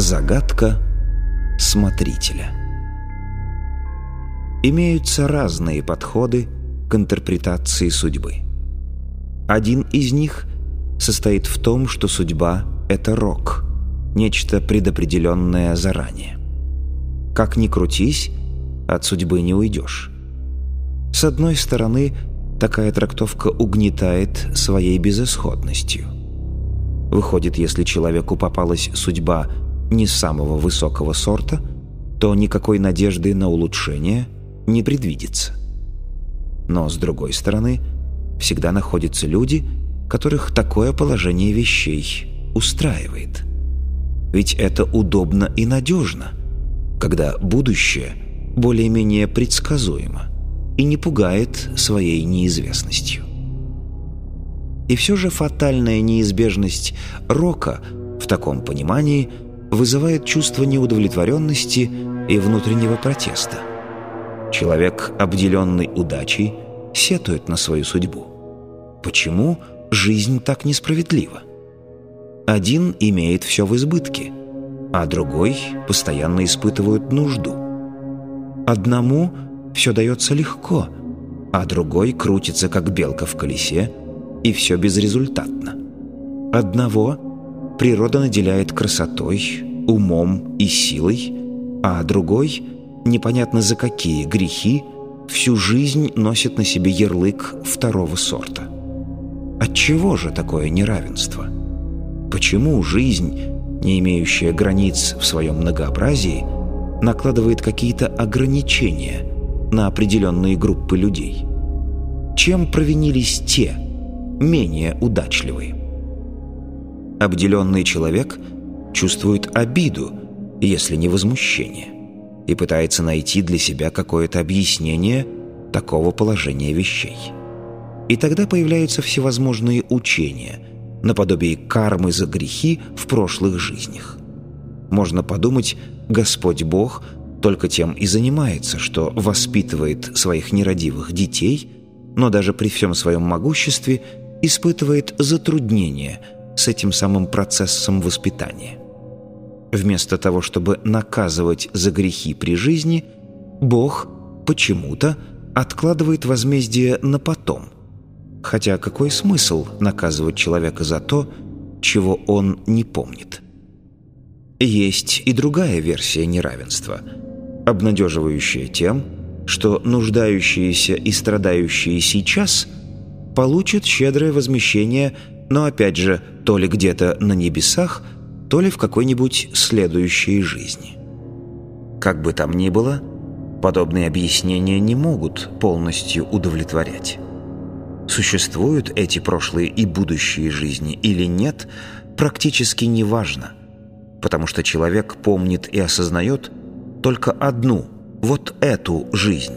Загадка смотрителя Имеются разные подходы к интерпретации судьбы. Один из них состоит в том, что судьба — это рок, нечто предопределенное заранее. Как ни крутись, от судьбы не уйдешь. С одной стороны, такая трактовка угнетает своей безысходностью. Выходит, если человеку попалась судьба не самого высокого сорта, то никакой надежды на улучшение не предвидится. Но, с другой стороны, всегда находятся люди, которых такое положение вещей устраивает. Ведь это удобно и надежно, когда будущее более-менее предсказуемо и не пугает своей неизвестностью. И все же фатальная неизбежность рока в таком понимании вызывает чувство неудовлетворенности и внутреннего протеста. Человек, обделенный удачей, сетует на свою судьбу. Почему жизнь так несправедлива? Один имеет все в избытке, а другой постоянно испытывает нужду. Одному все дается легко, а другой крутится, как белка в колесе, и все безрезультатно. Одного природа наделяет красотой, умом и силой, а другой, непонятно за какие грехи, всю жизнь носит на себе ярлык второго сорта. Отчего же такое неравенство? Почему жизнь, не имеющая границ в своем многообразии, накладывает какие-то ограничения на определенные группы людей? Чем провинились те, менее удачливые? Обделенный человек чувствует обиду, если не возмущение, и пытается найти для себя какое-то объяснение такого положения вещей. И тогда появляются всевозможные учения, наподобие кармы за грехи в прошлых жизнях. Можно подумать, Господь Бог только тем и занимается, что воспитывает своих нерадивых детей, но даже при всем своем могуществе испытывает затруднения с этим самым процессом воспитания. Вместо того, чтобы наказывать за грехи при жизни, Бог почему-то откладывает возмездие на потом. Хотя какой смысл наказывать человека за то, чего он не помнит? Есть и другая версия неравенства, обнадеживающая тем, что нуждающиеся и страдающие сейчас получат щедрое возмещение, но опять же то ли где-то на небесах – то ли в какой-нибудь следующей жизни. Как бы там ни было, подобные объяснения не могут полностью удовлетворять. Существуют эти прошлые и будущие жизни или нет, практически не важно, потому что человек помнит и осознает только одну, вот эту жизнь,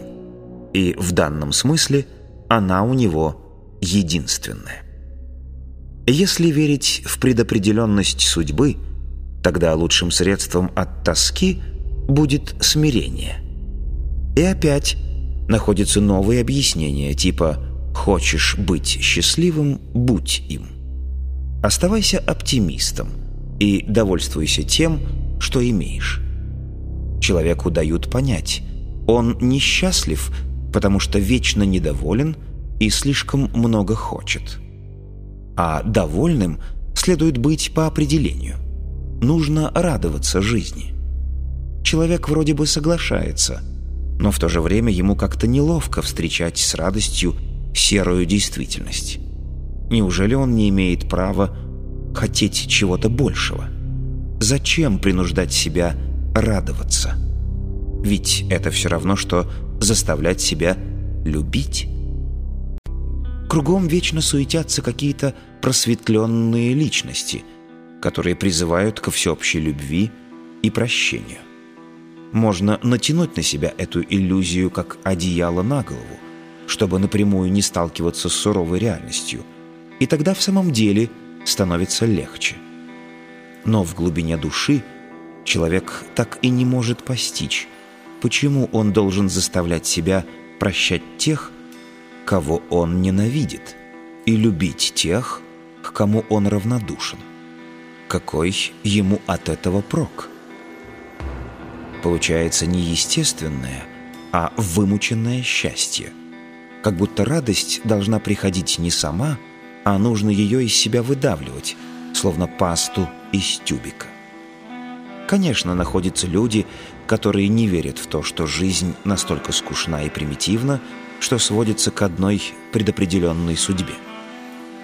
и в данном смысле она у него единственная. Если верить в предопределенность судьбы, тогда лучшим средством от тоски будет смирение. И опять находятся новые объяснения, типа «хочешь быть счастливым – будь им». Оставайся оптимистом и довольствуйся тем, что имеешь. Человеку дают понять, он несчастлив, потому что вечно недоволен и слишком много хочет – а довольным следует быть по определению. Нужно радоваться жизни. Человек вроде бы соглашается, но в то же время ему как-то неловко встречать с радостью серую действительность. Неужели он не имеет права хотеть чего-то большего? Зачем принуждать себя радоваться? Ведь это все равно, что заставлять себя любить. Кругом вечно суетятся какие-то просветленные личности, которые призывают ко всеобщей любви и прощению. Можно натянуть на себя эту иллюзию как одеяло на голову, чтобы напрямую не сталкиваться с суровой реальностью, и тогда в самом деле становится легче. Но в глубине души человек так и не может постичь, почему он должен заставлять себя прощать тех, кого он ненавидит, и любить тех, к кому он равнодушен. Какой ему от этого прок? получается не естественное, а вымученное счастье. Как будто радость должна приходить не сама, а нужно ее из себя выдавливать, словно пасту из тюбика. Конечно, находятся люди, которые не верят в то, что жизнь настолько скучна и примитивна, что сводится к одной предопределенной судьбе.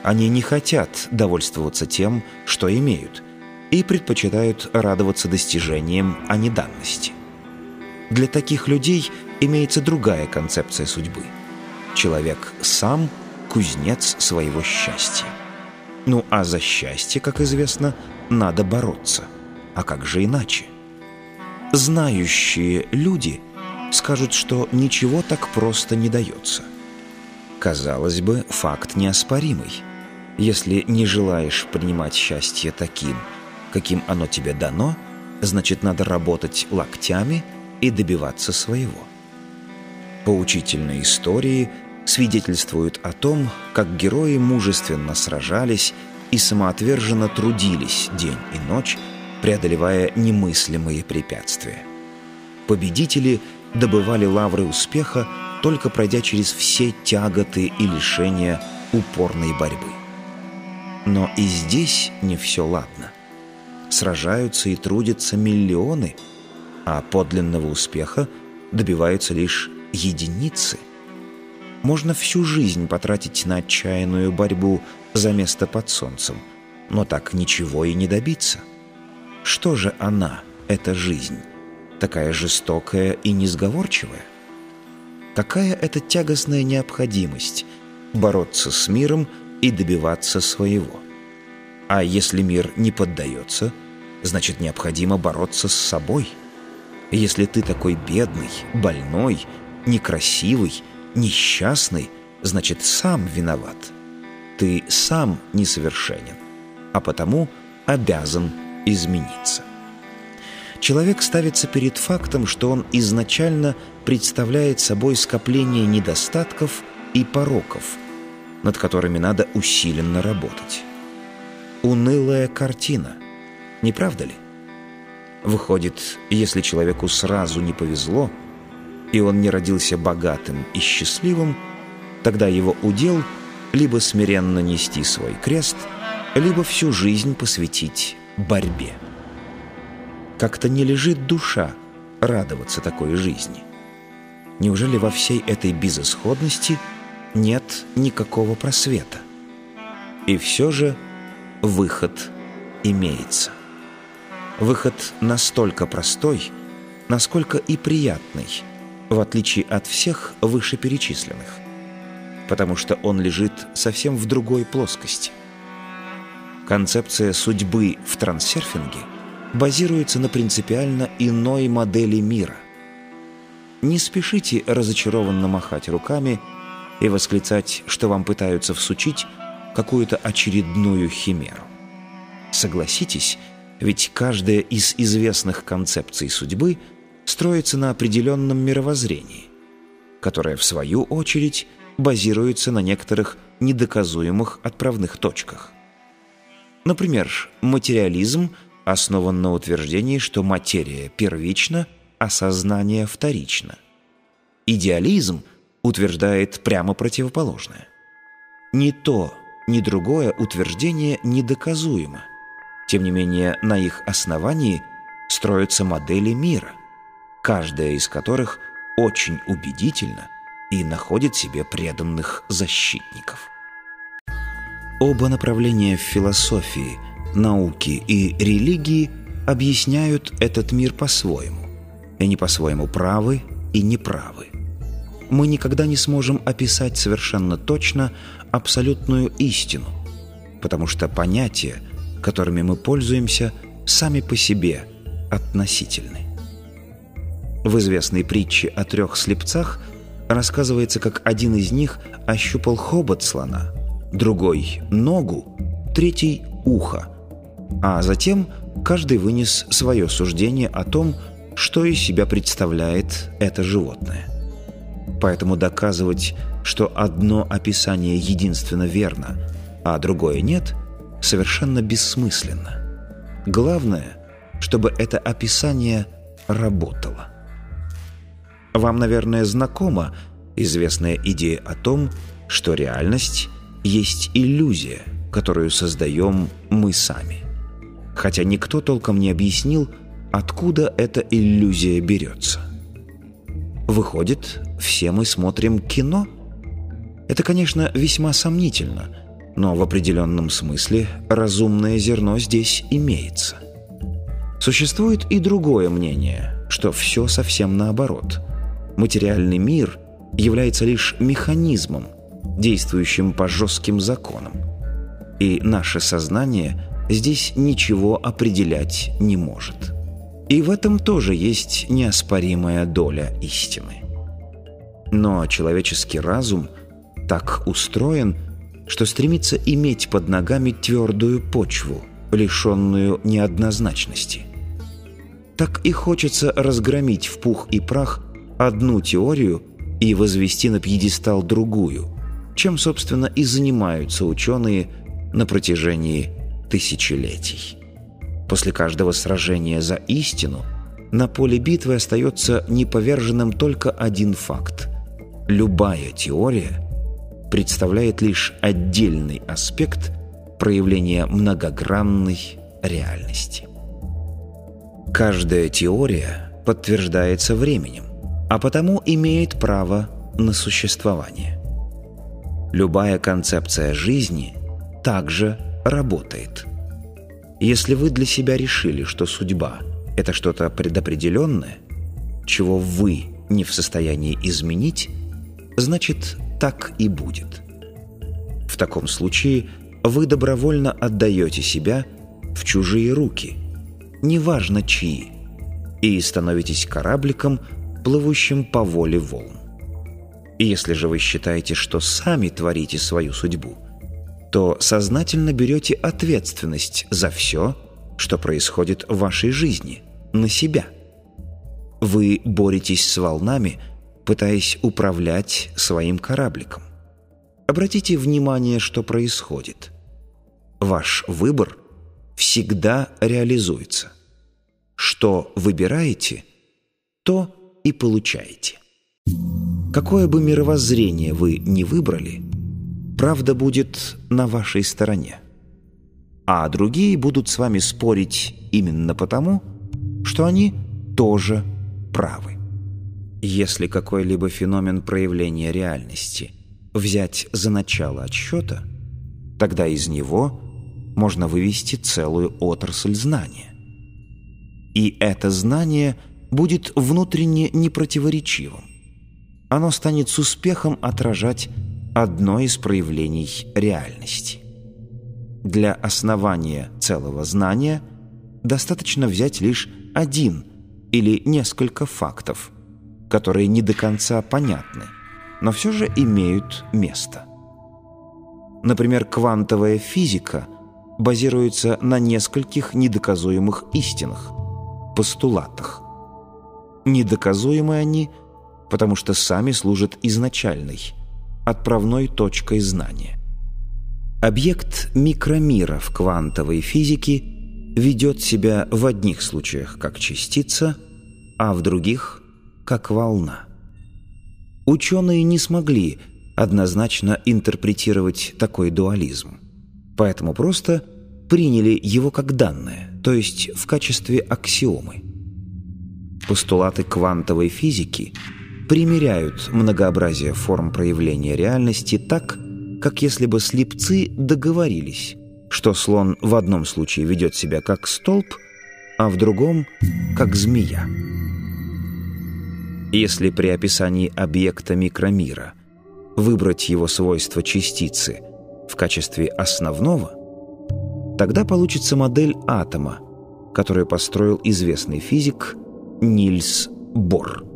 Они не хотят довольствоваться тем, что имеют, и предпочитают радоваться достижениям, а не данности. Для таких людей имеется другая концепция судьбы. Человек сам – кузнец своего счастья. Ну а за счастье, как известно, надо бороться. А как же иначе? Знающие люди скажут, что ничего так просто не дается. Казалось бы, факт неоспоримый. Если не желаешь принимать счастье таким, каким оно тебе дано, значит, надо работать локтями и добиваться своего. Поучительные истории свидетельствуют о том, как герои мужественно сражались и самоотверженно трудились день и ночь, преодолевая немыслимые препятствия. Победители добывали лавры успеха, только пройдя через все тяготы и лишения упорной борьбы. Но и здесь не все ладно. Сражаются и трудятся миллионы, а подлинного успеха добиваются лишь единицы. Можно всю жизнь потратить на отчаянную борьбу за место под солнцем, но так ничего и не добиться. Что же она, эта жизнь, такая жестокая и несговорчивая? Какая это тягостная необходимость бороться с миром и добиваться своего? А если мир не поддается, значит необходимо бороться с собой. Если ты такой бедный, больной, некрасивый, несчастный, значит сам виноват. Ты сам несовершенен, а потому обязан измениться. Человек ставится перед фактом, что он изначально представляет собой скопление недостатков и пороков, над которыми надо усиленно работать. Унылая картина, не правда ли? Выходит, если человеку сразу не повезло, и он не родился богатым и счастливым, тогда его удел либо смиренно нести свой крест, либо всю жизнь посвятить борьбе. Как-то не лежит душа радоваться такой жизни. Неужели во всей этой безысходности нет никакого просвета? И все же выход имеется. Выход настолько простой, насколько и приятный, в отличие от всех вышеперечисленных, потому что он лежит совсем в другой плоскости. Концепция судьбы в трансерфинге базируется на принципиально иной модели мира. Не спешите разочарованно махать руками и восклицать, что вам пытаются всучить какую-то очередную химеру. Согласитесь, ведь каждая из известных концепций судьбы строится на определенном мировоззрении, которое, в свою очередь, базируется на некоторых недоказуемых отправных точках. Например, материализм основан на утверждении, что материя первична, а сознание вторично. Идеализм утверждает прямо противоположное. Ни то, ни другое утверждение недоказуемо. Тем не менее, на их основании строятся модели мира, каждая из которых очень убедительна и находит себе преданных защитников. Оба направления в философии, науке и религии объясняют этот мир по-своему. И не по-своему правы и неправы. Мы никогда не сможем описать совершенно точно абсолютную истину, потому что понятия, которыми мы пользуемся, сами по себе относительны. В известной притче о трех слепцах рассказывается, как один из них ощупал хобот слона – другой – ногу, третий – ухо. А затем каждый вынес свое суждение о том, что из себя представляет это животное. Поэтому доказывать, что одно описание единственно верно, а другое нет, совершенно бессмысленно. Главное, чтобы это описание работала. Вам, наверное, знакома известная идея о том, что реальность есть иллюзия, которую создаем мы сами. Хотя никто толком не объяснил, откуда эта иллюзия берется. Выходит, все мы смотрим кино? Это, конечно, весьма сомнительно, но в определенном смысле разумное зерно здесь имеется. Существует и другое мнение, что все совсем наоборот. Материальный мир является лишь механизмом, действующим по жестким законам. И наше сознание здесь ничего определять не может. И в этом тоже есть неоспоримая доля истины. Но человеческий разум так устроен, что стремится иметь под ногами твердую почву, лишенную неоднозначности. Так и хочется разгромить в пух и прах одну теорию и возвести на пьедестал другую, чем, собственно, и занимаются ученые на протяжении тысячелетий. После каждого сражения за истину на поле битвы остается неповерженным только один факт. Любая теория представляет лишь отдельный аспект проявления многогранной реальности. Каждая теория подтверждается временем, а потому имеет право на существование. Любая концепция жизни также работает – если вы для себя решили, что судьба – это что-то предопределенное, чего вы не в состоянии изменить, значит, так и будет. В таком случае вы добровольно отдаете себя в чужие руки, неважно чьи, и становитесь корабликом, плывущим по воле волн. Если же вы считаете, что сами творите свою судьбу – то сознательно берете ответственность за все, что происходит в вашей жизни, на себя. Вы боретесь с волнами, пытаясь управлять своим корабликом. Обратите внимание, что происходит. Ваш выбор всегда реализуется. Что выбираете, то и получаете. Какое бы мировоззрение вы ни выбрали – правда будет на вашей стороне. А другие будут с вами спорить именно потому, что они тоже правы. Если какой-либо феномен проявления реальности взять за начало отсчета, тогда из него можно вывести целую отрасль знания. И это знание будет внутренне непротиворечивым. Оно станет с успехом отражать одно из проявлений реальности. Для основания целого знания достаточно взять лишь один или несколько фактов, которые не до конца понятны, но все же имеют место. Например, квантовая физика базируется на нескольких недоказуемых истинах, постулатах. Недоказуемы они, потому что сами служат изначальной – отправной точкой знания. Объект микромира в квантовой физике ведет себя в одних случаях как частица, а в других – как волна. Ученые не смогли однозначно интерпретировать такой дуализм, поэтому просто приняли его как данное, то есть в качестве аксиомы. Постулаты квантовой физики – примеряют многообразие форм проявления реальности так, как если бы слепцы договорились, что слон в одном случае ведет себя как столб, а в другом – как змея. Если при описании объекта микромира выбрать его свойства частицы в качестве основного, тогда получится модель атома, которую построил известный физик Нильс Бор.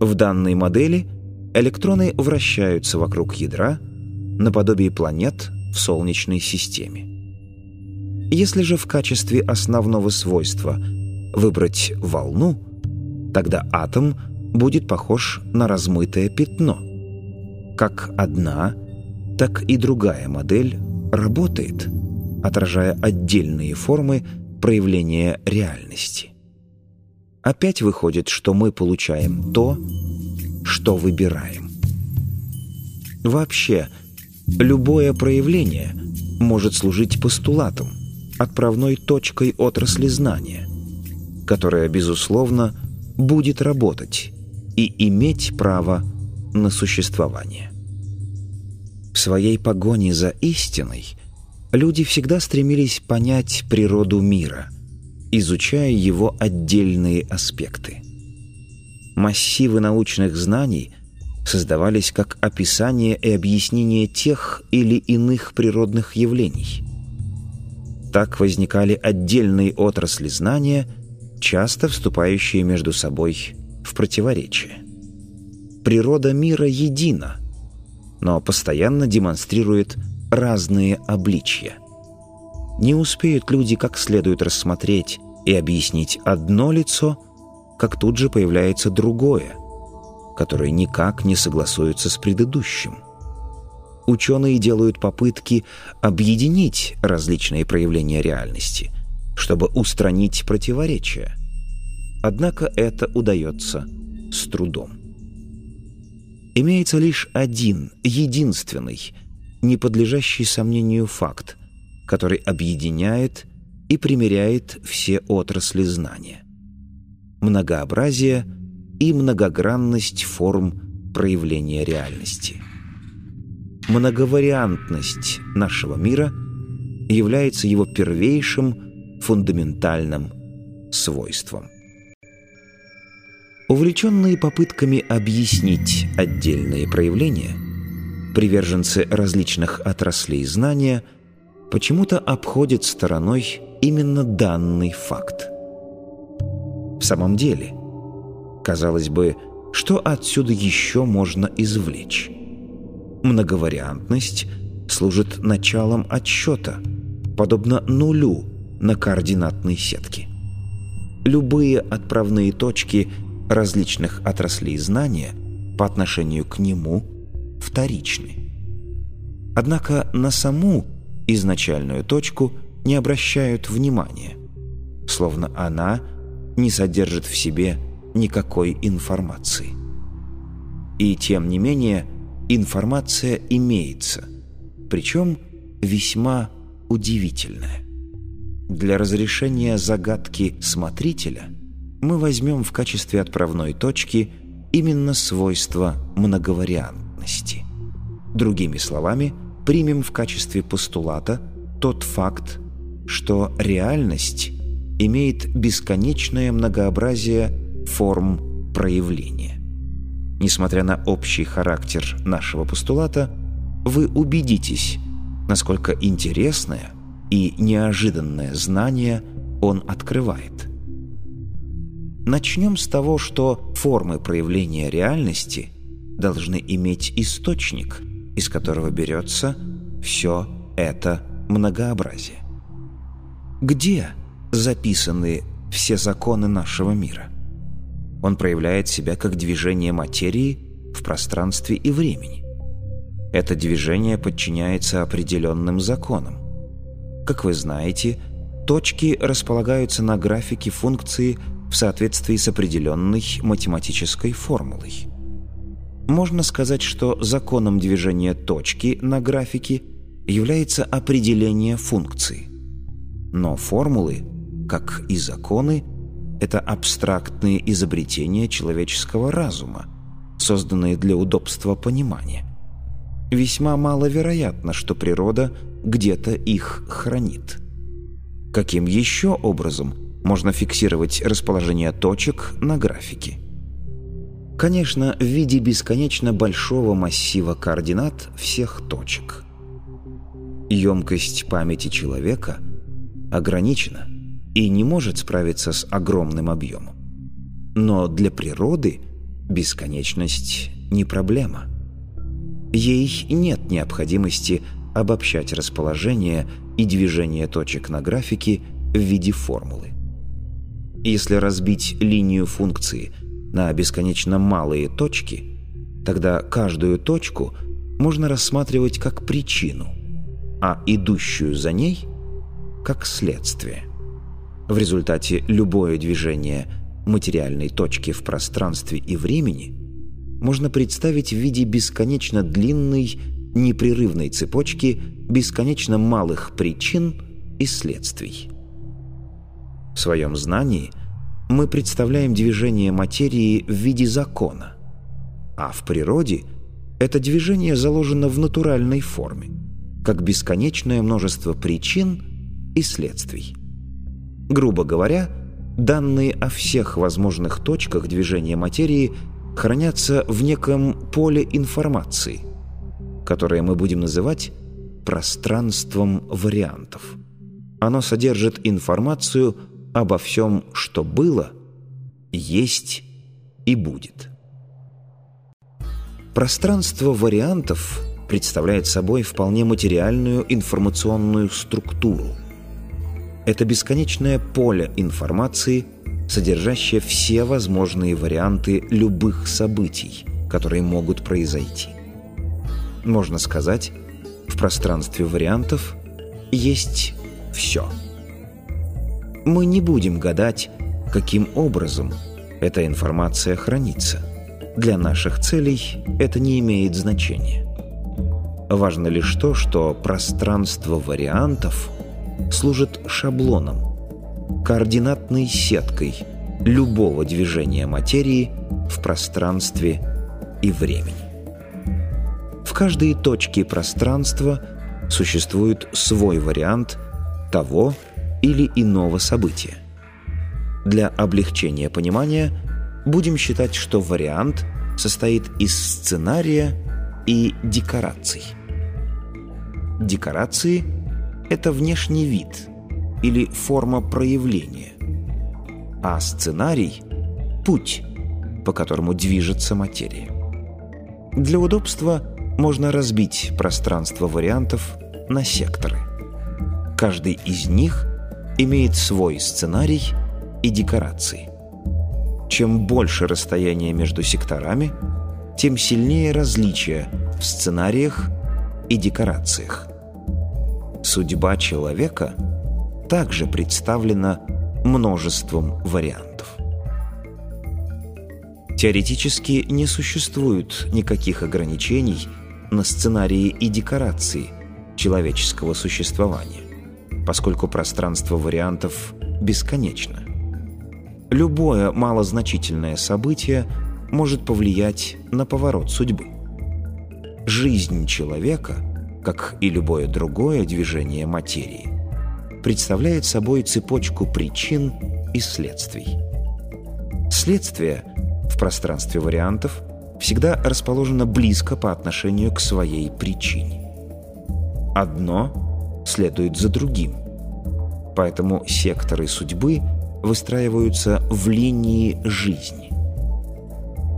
В данной модели электроны вращаются вокруг ядра наподобие планет в Солнечной системе. Если же в качестве основного свойства выбрать волну, тогда атом будет похож на размытое пятно. Как одна, так и другая модель работает, отражая отдельные формы проявления реальности. Опять выходит, что мы получаем то, что выбираем. Вообще, любое проявление может служить постулатом, отправной точкой отрасли знания, которая, безусловно, будет работать и иметь право на существование. В своей погоне за истиной люди всегда стремились понять природу мира, изучая его отдельные аспекты. Массивы научных знаний создавались как описание и объяснение тех или иных природных явлений. Так возникали отдельные отрасли знания, часто вступающие между собой в противоречие. Природа мира едина, но постоянно демонстрирует разные обличья. Не успеют люди как следует рассмотреть и объяснить одно лицо, как тут же появляется другое, которое никак не согласуется с предыдущим. Ученые делают попытки объединить различные проявления реальности, чтобы устранить противоречия. Однако это удается с трудом. Имеется лишь один, единственный, не подлежащий сомнению факт, который объединяет и примеряет все отрасли знания. Многообразие и многогранность форм проявления реальности. Многовариантность нашего мира является его первейшим фундаментальным свойством. Увлеченные попытками объяснить отдельные проявления, приверженцы различных отраслей знания почему-то обходят стороной именно данный факт. В самом деле, казалось бы, что отсюда еще можно извлечь? Многовариантность служит началом отсчета, подобно нулю на координатной сетке. Любые отправные точки – различных отраслей знания по отношению к нему вторичны. Однако на саму изначальную точку не обращают внимания, словно она не содержит в себе никакой информации. И тем не менее информация имеется, причем весьма удивительная. Для разрешения загадки смотрителя – мы возьмем в качестве отправной точки именно свойство многовариантности. Другими словами, примем в качестве постулата тот факт, что реальность имеет бесконечное многообразие форм проявления. Несмотря на общий характер нашего постулата, вы убедитесь, насколько интересное и неожиданное знание он открывает – Начнем с того, что формы проявления реальности должны иметь источник, из которого берется все это многообразие. Где записаны все законы нашего мира? Он проявляет себя как движение материи в пространстве и времени. Это движение подчиняется определенным законам. Как вы знаете, точки располагаются на графике функции в соответствии с определенной математической формулой. Можно сказать, что законом движения точки на графике является определение функции. Но формулы, как и законы, это абстрактные изобретения человеческого разума, созданные для удобства понимания. Весьма маловероятно, что природа где-то их хранит. Каким еще образом – можно фиксировать расположение точек на графике. Конечно, в виде бесконечно большого массива координат всех точек. Емкость памяти человека ограничена и не может справиться с огромным объемом. Но для природы бесконечность не проблема. Ей нет необходимости обобщать расположение и движение точек на графике в виде формулы. Если разбить линию функции на бесконечно малые точки, тогда каждую точку можно рассматривать как причину, а идущую за ней – как следствие. В результате любое движение материальной точки в пространстве и времени можно представить в виде бесконечно длинной, непрерывной цепочки бесконечно малых причин и следствий. В своем знании мы представляем движение материи в виде закона, а в природе это движение заложено в натуральной форме, как бесконечное множество причин и следствий. Грубо говоря, данные о всех возможных точках движения материи хранятся в неком поле информации, которое мы будем называть пространством вариантов. Оно содержит информацию обо всем, что было, есть и будет. Пространство вариантов представляет собой вполне материальную информационную структуру. Это бесконечное поле информации, содержащее все возможные варианты любых событий, которые могут произойти. Можно сказать, в пространстве вариантов есть все. Мы не будем гадать, каким образом эта информация хранится. Для наших целей это не имеет значения. Важно лишь то, что пространство вариантов служит шаблоном, координатной сеткой любого движения материи в пространстве и времени. В каждой точке пространства – существует свой вариант того или иного события. Для облегчения понимания будем считать, что вариант состоит из сценария и декораций. Декорации – это внешний вид или форма проявления, а сценарий – путь, по которому движется материя. Для удобства можно разбить пространство вариантов на секторы. Каждый из них имеет свой сценарий и декорации. Чем больше расстояние между секторами, тем сильнее различия в сценариях и декорациях. Судьба человека также представлена множеством вариантов. Теоретически не существует никаких ограничений – на сценарии и декорации человеческого существования, поскольку пространство вариантов бесконечно. Любое малозначительное событие может повлиять на поворот судьбы. Жизнь человека, как и любое другое движение материи, представляет собой цепочку причин и следствий. Следствие в пространстве вариантов всегда расположена близко по отношению к своей причине. Одно следует за другим, поэтому секторы судьбы выстраиваются в линии жизни.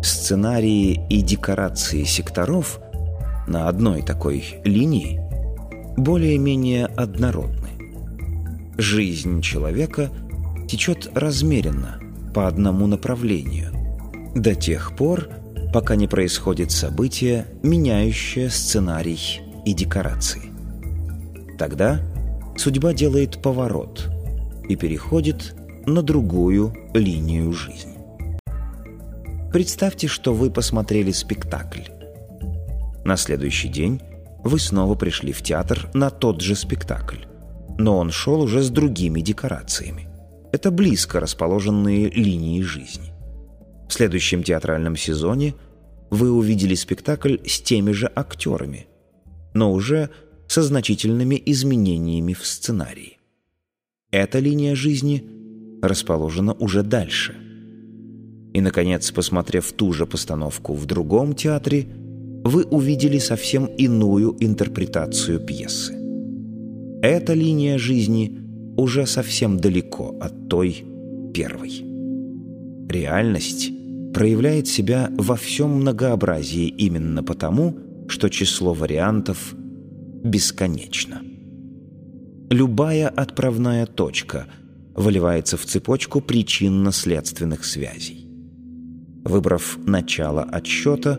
Сценарии и декорации секторов на одной такой линии более-менее однородны. Жизнь человека течет размеренно по одному направлению до тех пор, пока не происходит событие, меняющее сценарий и декорации. Тогда судьба делает поворот и переходит на другую линию жизни. Представьте, что вы посмотрели спектакль. На следующий день вы снова пришли в театр на тот же спектакль, но он шел уже с другими декорациями. Это близко расположенные линии жизни. В следующем театральном сезоне вы увидели спектакль с теми же актерами, но уже со значительными изменениями в сценарии. Эта линия жизни расположена уже дальше. И, наконец, посмотрев ту же постановку в другом театре, вы увидели совсем иную интерпретацию пьесы. Эта линия жизни уже совсем далеко от той первой. Реальность проявляет себя во всем многообразии именно потому, что число вариантов бесконечно. Любая отправная точка выливается в цепочку причинно-следственных связей. Выбрав начало отсчета,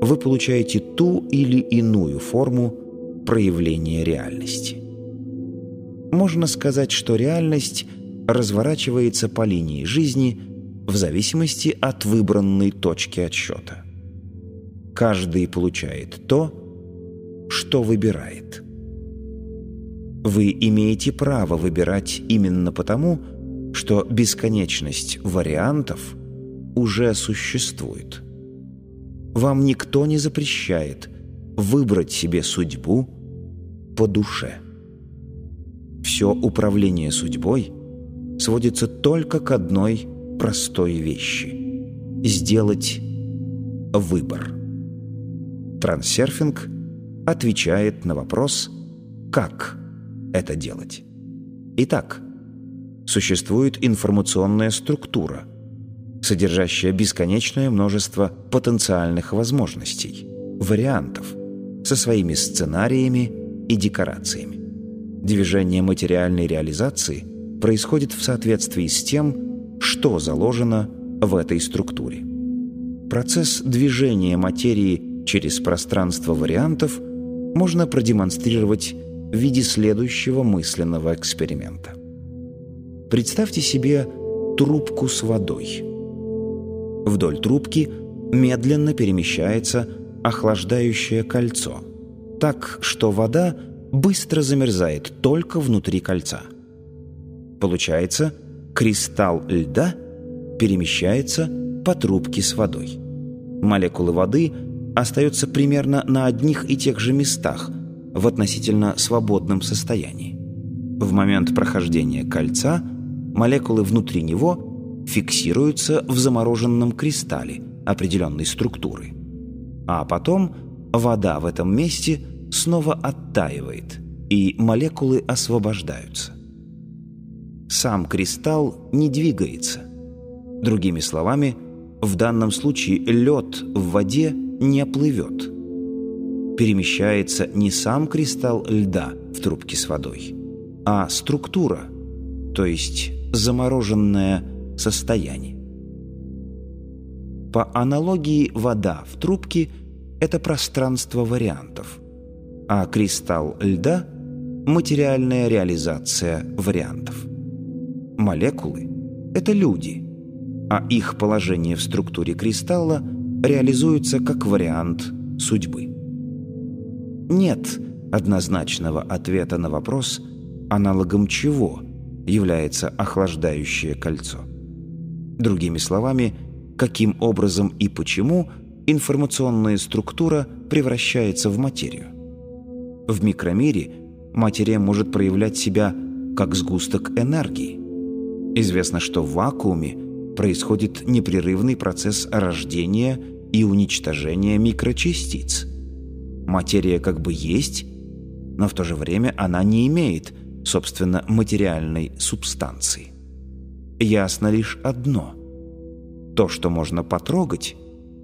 вы получаете ту или иную форму проявления реальности. Можно сказать, что реальность разворачивается по линии жизни – в зависимости от выбранной точки отсчета. Каждый получает то, что выбирает. Вы имеете право выбирать именно потому, что бесконечность вариантов уже существует. Вам никто не запрещает выбрать себе судьбу по душе. Все управление судьбой сводится только к одной простой вещи – сделать выбор. Трансерфинг отвечает на вопрос «как это делать?». Итак, существует информационная структура, содержащая бесконечное множество потенциальных возможностей, вариантов, со своими сценариями и декорациями. Движение материальной реализации происходит в соответствии с тем, что заложено в этой структуре. Процесс движения материи через пространство вариантов можно продемонстрировать в виде следующего мысленного эксперимента. Представьте себе трубку с водой. Вдоль трубки медленно перемещается охлаждающее кольцо, так что вода быстро замерзает только внутри кольца. Получается, кристалл льда перемещается по трубке с водой. Молекулы воды остаются примерно на одних и тех же местах в относительно свободном состоянии. В момент прохождения кольца молекулы внутри него фиксируются в замороженном кристалле определенной структуры. А потом вода в этом месте снова оттаивает, и молекулы освобождаются. Сам кристалл не двигается. Другими словами, в данном случае лед в воде не плывет. Перемещается не сам кристалл льда в трубке с водой, а структура, то есть замороженное состояние. По аналогии вода в трубке – это пространство вариантов, а кристалл льда – материальная реализация вариантов. Молекулы – это люди, а их положение в структуре кристалла реализуется как вариант судьбы. Нет однозначного ответа на вопрос, аналогом чего является охлаждающее кольцо. Другими словами – каким образом и почему информационная структура превращается в материю. В микромире материя может проявлять себя как сгусток энергии. Известно, что в вакууме происходит непрерывный процесс рождения и уничтожения микрочастиц. Материя как бы есть, но в то же время она не имеет, собственно, материальной субстанции. Ясно лишь одно – то, что можно потрогать,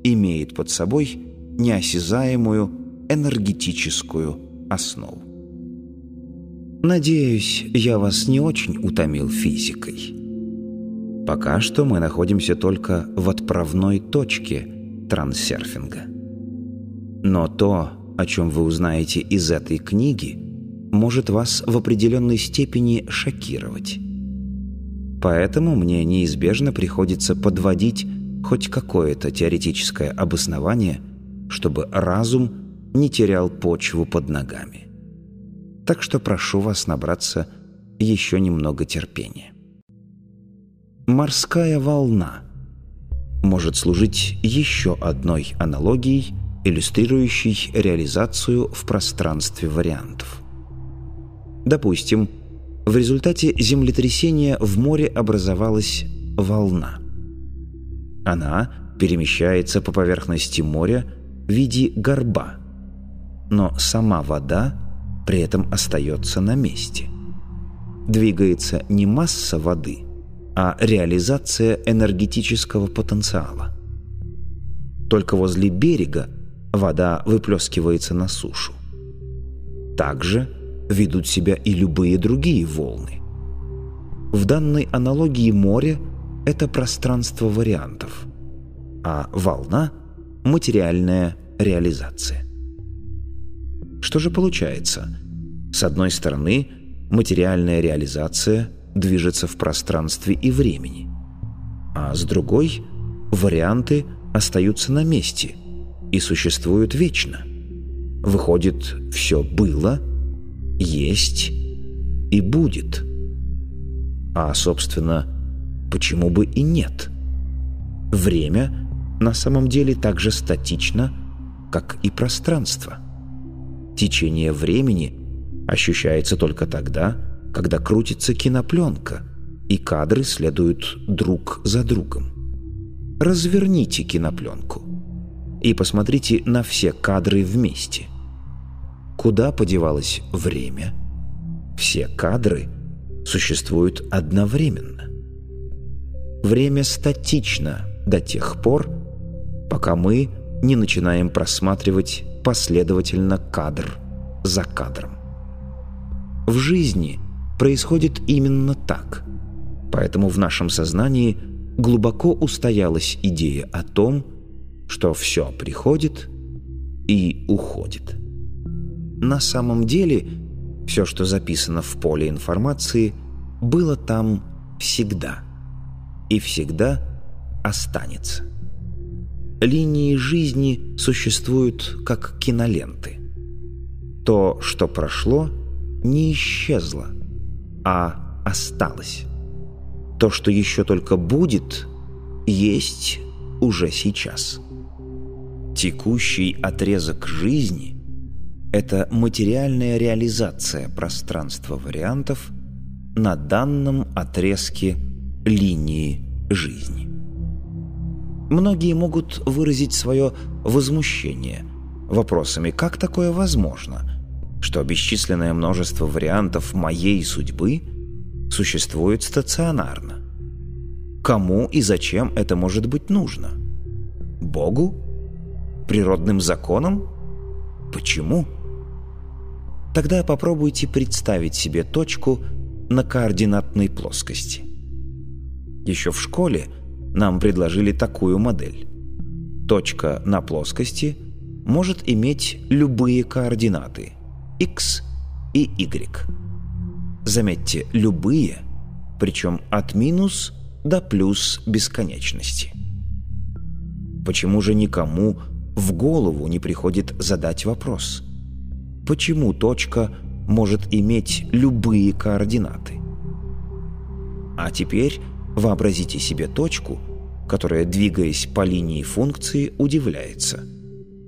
имеет под собой неосязаемую энергетическую основу. Надеюсь, я вас не очень утомил физикой. Пока что мы находимся только в отправной точке трансерфинга. Но то, о чем вы узнаете из этой книги, может вас в определенной степени шокировать. Поэтому мне неизбежно приходится подводить хоть какое-то теоретическое обоснование, чтобы разум не терял почву под ногами. Так что прошу вас набраться еще немного терпения. Морская волна может служить еще одной аналогией, иллюстрирующей реализацию в пространстве вариантов. Допустим, в результате землетрясения в море образовалась волна. Она перемещается по поверхности моря в виде горба, но сама вода при этом остается на месте. Двигается не масса воды, а реализация энергетического потенциала. Только возле берега вода выплескивается на сушу. Также ведут себя и любые другие волны. В данной аналогии море – это пространство вариантов, а волна – материальная реализация. Что же получается? С одной стороны, материальная реализация движется в пространстве и времени. а с другой варианты остаются на месте и существуют вечно. Выходит, все было, есть и будет. А, собственно, почему бы и нет? Время на самом деле так же статично, как и пространство. Течение времени ощущается только тогда, когда крутится кинопленка, и кадры следуют друг за другом. Разверните кинопленку и посмотрите на все кадры вместе. Куда подевалось время? Все кадры существуют одновременно. Время статично до тех пор, пока мы не начинаем просматривать последовательно кадр за кадром. В жизни происходит именно так. Поэтому в нашем сознании глубоко устоялась идея о том, что все приходит и уходит. На самом деле, все, что записано в поле информации, было там всегда. И всегда останется. Линии жизни существуют как киноленты. То, что прошло, не исчезло, а осталось. То, что еще только будет, есть уже сейчас. Текущий отрезок жизни – это материальная реализация пространства вариантов на данном отрезке линии жизни. Многие могут выразить свое возмущение вопросами «как такое возможно?», что бесчисленное множество вариантов моей судьбы существует стационарно. Кому и зачем это может быть нужно? Богу? Природным законам? Почему? Тогда попробуйте представить себе точку на координатной плоскости. Еще в школе нам предложили такую модель. Точка на плоскости может иметь любые координаты – x и y. Заметьте, любые, причем от минус до плюс бесконечности. Почему же никому в голову не приходит задать вопрос? Почему точка может иметь любые координаты? А теперь вообразите себе точку, которая, двигаясь по линии функции, удивляется.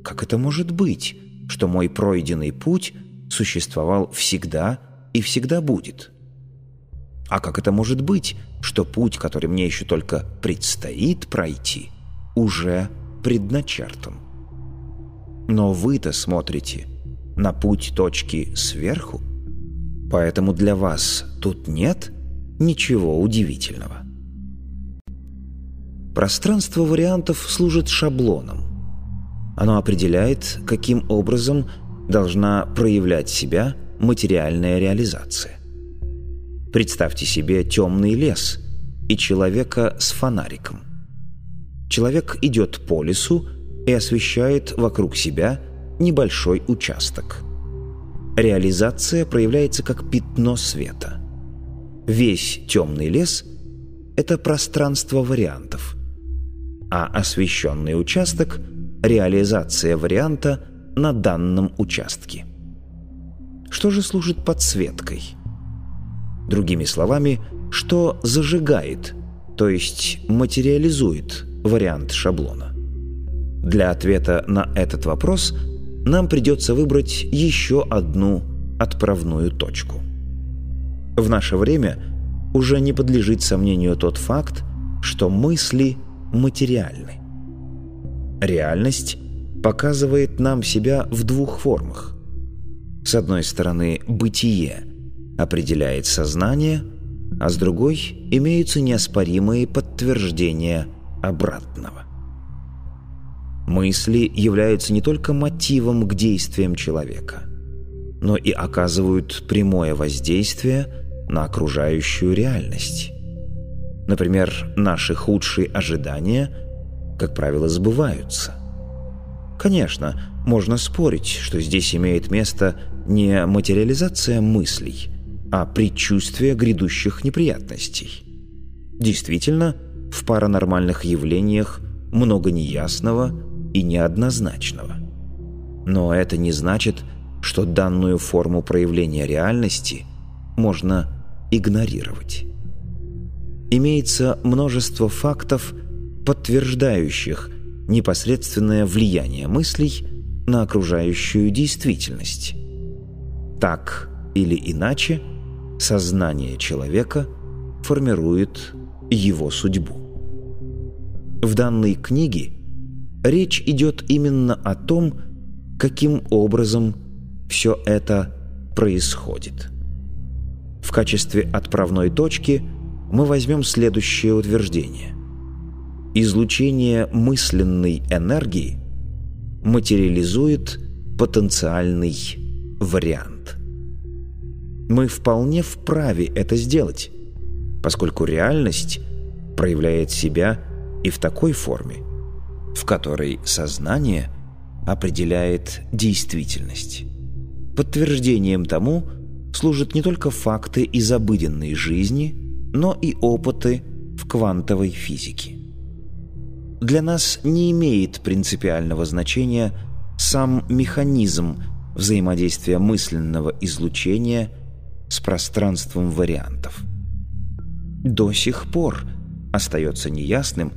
Как это может быть, что мой пройденный путь – существовал всегда и всегда будет. А как это может быть, что путь, который мне еще только предстоит пройти, уже предначертан? Но вы-то смотрите на путь точки сверху, поэтому для вас тут нет ничего удивительного. Пространство вариантов служит шаблоном. Оно определяет, каким образом должна проявлять себя материальная реализация. Представьте себе темный лес и человека с фонариком. Человек идет по лесу и освещает вокруг себя небольшой участок. Реализация проявляется как пятно света. Весь темный лес – это пространство вариантов, а освещенный участок – реализация варианта – на данном участке. Что же служит подсветкой? Другими словами, что зажигает, то есть материализует вариант шаблона? Для ответа на этот вопрос нам придется выбрать еще одну отправную точку. В наше время уже не подлежит сомнению тот факт, что мысли материальны. Реальность показывает нам себя в двух формах. С одной стороны, бытие определяет сознание, а с другой имеются неоспоримые подтверждения обратного. Мысли являются не только мотивом к действиям человека, но и оказывают прямое воздействие на окружающую реальность. Например, наши худшие ожидания, как правило, сбываются – Конечно, можно спорить, что здесь имеет место не материализация мыслей, а предчувствие грядущих неприятностей. Действительно, в паранормальных явлениях много неясного и неоднозначного. Но это не значит, что данную форму проявления реальности можно игнорировать. Имеется множество фактов, подтверждающих непосредственное влияние мыслей на окружающую действительность. Так или иначе, сознание человека формирует его судьбу. В данной книге речь идет именно о том, каким образом все это происходит. В качестве отправной точки мы возьмем следующее утверждение. Излучение мысленной энергии материализует потенциальный вариант. Мы вполне вправе это сделать, поскольку реальность проявляет себя и в такой форме, в которой сознание определяет действительность. Подтверждением тому служат не только факты из обыденной жизни, но и опыты в квантовой физике. Для нас не имеет принципиального значения сам механизм взаимодействия мысленного излучения с пространством вариантов. До сих пор остается неясным,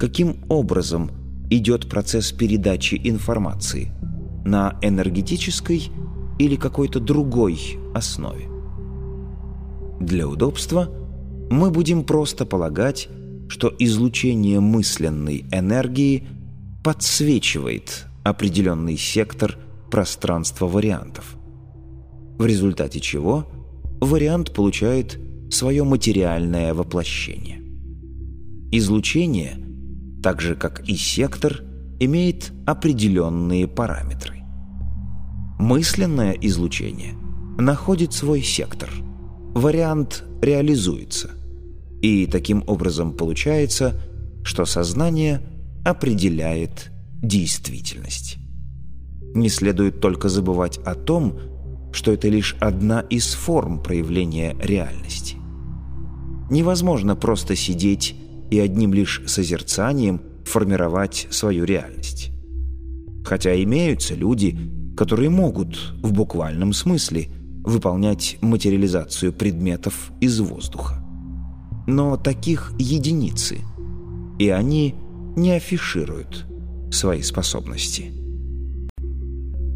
каким образом идет процесс передачи информации на энергетической или какой-то другой основе. Для удобства мы будем просто полагать, что излучение мысленной энергии подсвечивает определенный сектор пространства вариантов, в результате чего вариант получает свое материальное воплощение. Излучение, так же как и сектор, имеет определенные параметры. Мысленное излучение находит свой сектор. Вариант реализуется. И таким образом получается, что сознание определяет действительность. Не следует только забывать о том, что это лишь одна из форм проявления реальности. Невозможно просто сидеть и одним лишь созерцанием формировать свою реальность. Хотя имеются люди, которые могут в буквальном смысле выполнять материализацию предметов из воздуха. Но таких единицы, и они не афишируют свои способности.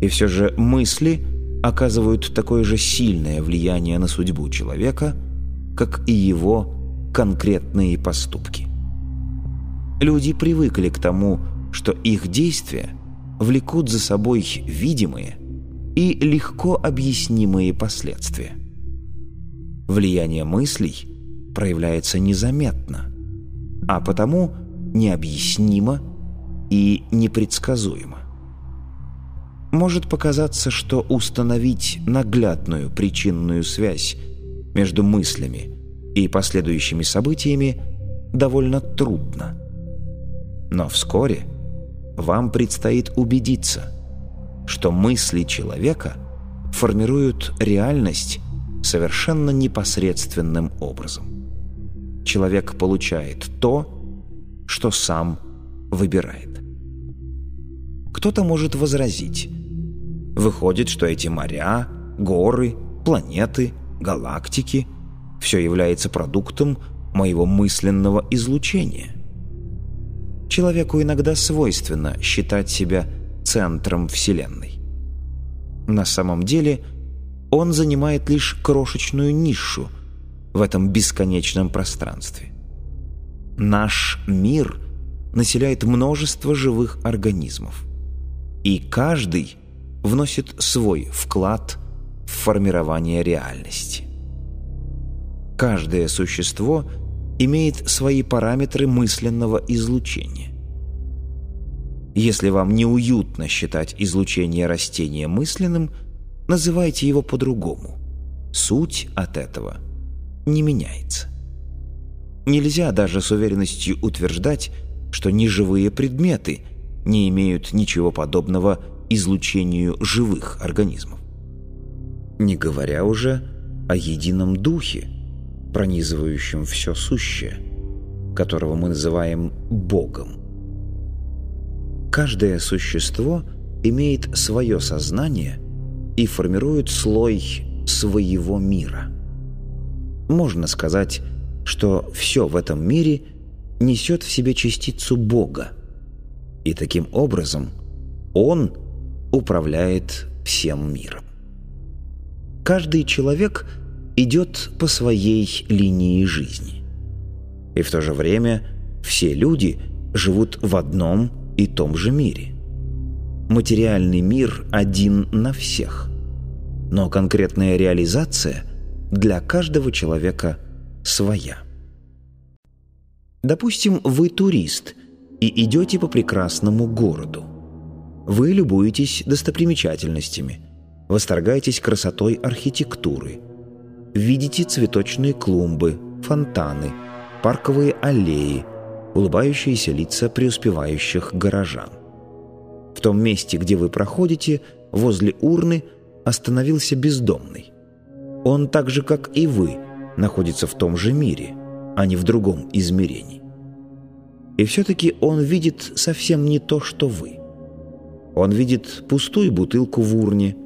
И все же мысли оказывают такое же сильное влияние на судьбу человека, как и его конкретные поступки. Люди привыкли к тому, что их действия влекут за собой видимые и легко объяснимые последствия. Влияние мыслей проявляется незаметно, а потому необъяснимо и непредсказуемо. Может показаться, что установить наглядную причинную связь между мыслями и последующими событиями довольно трудно. Но вскоре – вам предстоит убедиться, что мысли человека формируют реальность совершенно непосредственным образом. Человек получает то, что сам выбирает. Кто-то может возразить. Выходит, что эти моря, горы, планеты, галактики – все является продуктом моего мысленного излучения – человеку иногда свойственно считать себя центром Вселенной. На самом деле он занимает лишь крошечную нишу в этом бесконечном пространстве. Наш мир населяет множество живых организмов, и каждый вносит свой вклад в формирование реальности. Каждое существо – имеет свои параметры мысленного излучения. Если вам неуютно считать излучение растения мысленным, называйте его по-другому. Суть от этого не меняется. Нельзя даже с уверенностью утверждать, что неживые предметы не имеют ничего подобного излучению живых организмов. Не говоря уже о едином духе, пронизывающим все сущее, которого мы называем Богом. Каждое существо имеет свое сознание и формирует слой своего мира. Можно сказать, что все в этом мире несет в себе частицу Бога, и таким образом Он управляет всем миром. Каждый человек идет по своей линии жизни. И в то же время все люди живут в одном и том же мире. Материальный мир один на всех. Но конкретная реализация для каждого человека своя. Допустим, вы турист и идете по прекрасному городу. Вы любуетесь достопримечательностями, восторгаетесь красотой архитектуры, видите цветочные клумбы, фонтаны, парковые аллеи, улыбающиеся лица преуспевающих горожан. В том месте, где вы проходите, возле урны остановился бездомный. Он так же, как и вы, находится в том же мире, а не в другом измерении. И все-таки он видит совсем не то, что вы. Он видит пустую бутылку в урне,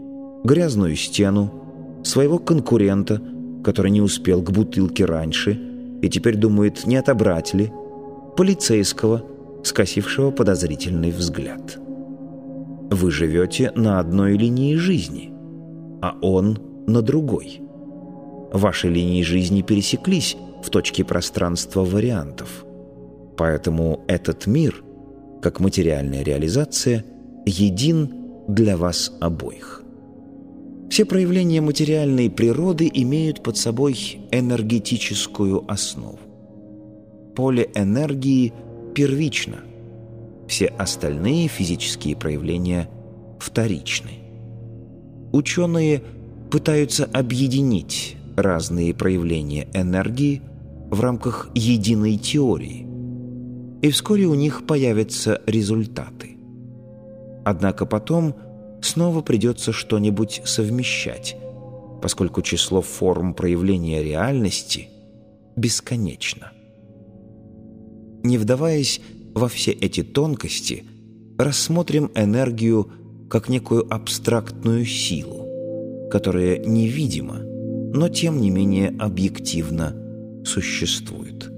грязную стену, своего конкурента, который не успел к бутылке раньше и теперь думает, не отобрать ли, полицейского, скосившего подозрительный взгляд. Вы живете на одной линии жизни, а он на другой. Ваши линии жизни пересеклись в точке пространства вариантов. Поэтому этот мир, как материальная реализация, един для вас обоих. Все проявления материальной природы имеют под собой энергетическую основу поле энергии первично. Все остальные физические проявления вторичны. Ученые пытаются объединить разные проявления энергии в рамках единой теории, и вскоре у них появятся результаты. Однако потом снова придется что-нибудь совмещать, поскольку число форм проявления реальности бесконечно. Не вдаваясь во все эти тонкости, рассмотрим энергию как некую абстрактную силу, которая невидима, но тем не менее объективно существует.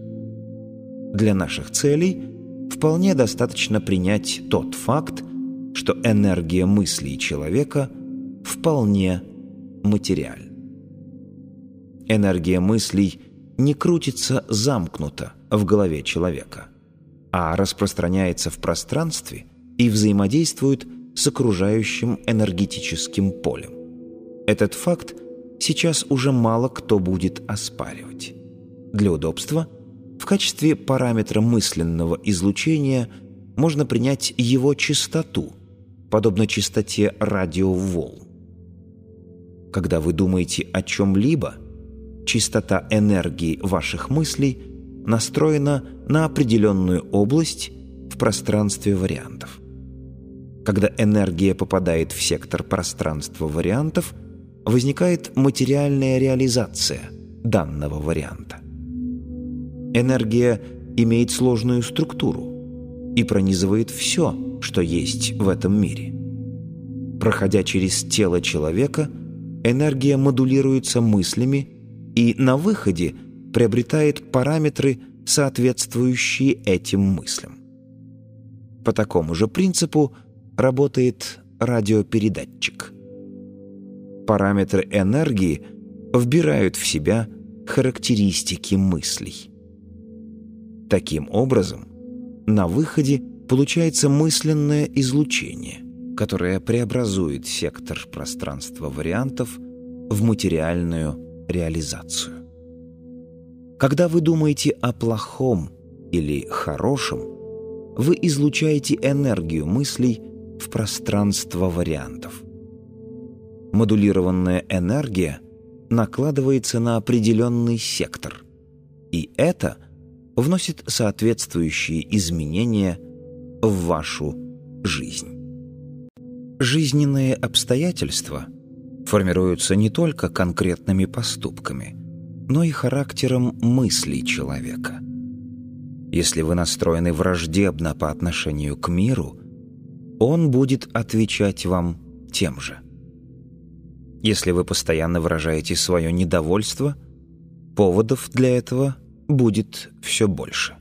Для наших целей вполне достаточно принять тот факт, что энергия мыслей человека вполне материальна. Энергия мыслей не крутится замкнуто в голове человека, а распространяется в пространстве и взаимодействует с окружающим энергетическим полем. Этот факт сейчас уже мало кто будет оспаривать. Для удобства в качестве параметра мысленного излучения можно принять его частоту, подобно частоте радиоволн. Когда вы думаете о чем-либо – Частота энергии ваших мыслей настроена на определенную область в пространстве вариантов. Когда энергия попадает в сектор пространства вариантов, возникает материальная реализация данного варианта. Энергия имеет сложную структуру и пронизывает все, что есть в этом мире. Проходя через тело человека, энергия модулируется мыслями и на выходе приобретает параметры, соответствующие этим мыслям. По такому же принципу работает радиопередатчик. Параметры энергии вбирают в себя характеристики мыслей. Таким образом, на выходе получается мысленное излучение, которое преобразует сектор пространства вариантов в материальную реализацию. Когда вы думаете о плохом или хорошем, вы излучаете энергию мыслей в пространство вариантов. Модулированная энергия накладывается на определенный сектор, и это вносит соответствующие изменения в вашу жизнь. Жизненные обстоятельства – формируются не только конкретными поступками, но и характером мыслей человека. Если вы настроены враждебно по отношению к миру, он будет отвечать вам тем же. Если вы постоянно выражаете свое недовольство, поводов для этого будет все больше.